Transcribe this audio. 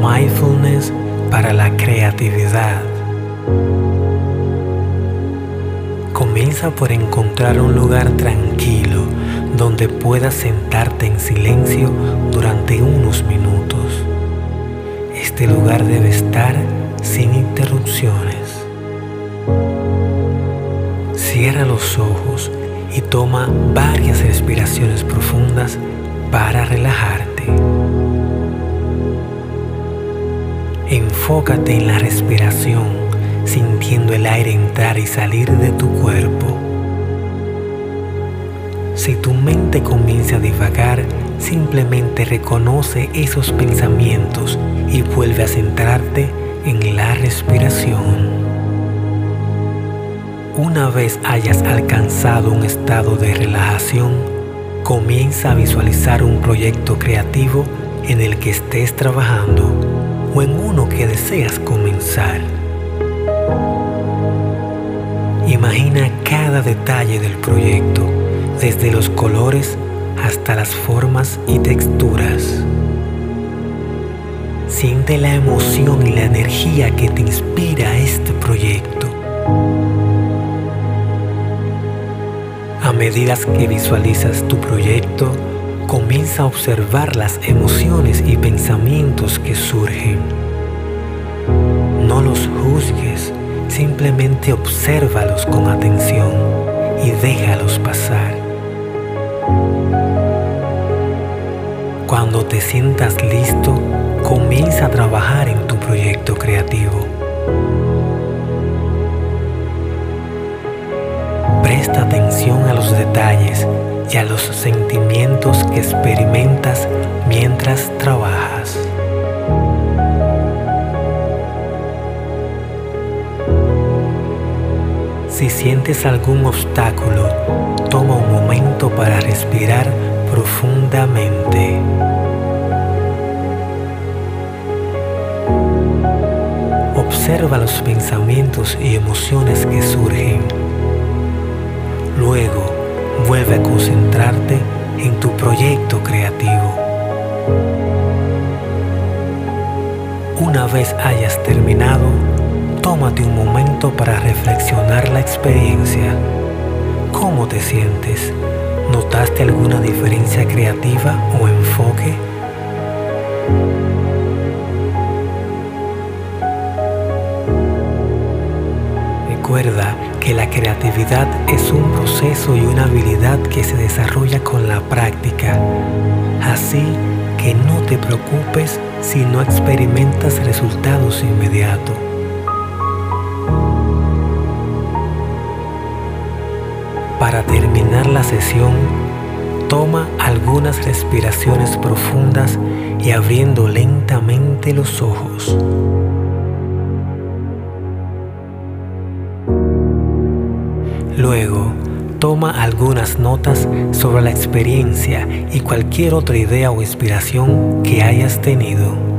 Mindfulness para la creatividad. Comienza por encontrar un lugar tranquilo donde puedas sentarte en silencio durante unos minutos. Este lugar debe estar sin interrupciones. Cierra los ojos y toma varias respiraciones profundas para relajarte. Enfócate en la respiración, sintiendo el aire entrar y salir de tu cuerpo. Si tu mente comienza a divagar, simplemente reconoce esos pensamientos y vuelve a centrarte en la respiración. Una vez hayas alcanzado un estado de relajación, comienza a visualizar un proyecto creativo en el que estés trabajando o en uno que deseas comenzar. Imagina cada detalle del proyecto, desde los colores hasta las formas y texturas. Siente la emoción y la energía que te inspira este proyecto. A medida que visualizas tu proyecto, comienza a observar las emociones y pensamientos que surgen. No los juzgues, simplemente obsérvalos con atención y déjalos pasar. Cuando te sientas listo, comienza a trabajar en tu proyecto creativo. Presta atención a los detalles y a los sentimientos que experimentas mientras trabajas. Si sientes algún obstáculo, toma un momento para respirar profundamente. Observa los pensamientos y emociones que surgen. Luego, vuelve a concentrarte en tu proyecto creativo. Una vez hayas terminado, tómate un momento para reflexionar la experiencia. ¿Cómo te sientes? ¿Notaste alguna diferencia creativa o enfoque? Recuerda que la creatividad es un proceso y una habilidad que se desarrolla con la práctica. Así que no te preocupes si no experimentas resultados inmediatos. Para terminar la sesión, toma algunas respiraciones profundas y abriendo lentamente los ojos. Toma algunas notas sobre la experiencia y cualquier otra idea o inspiración que hayas tenido.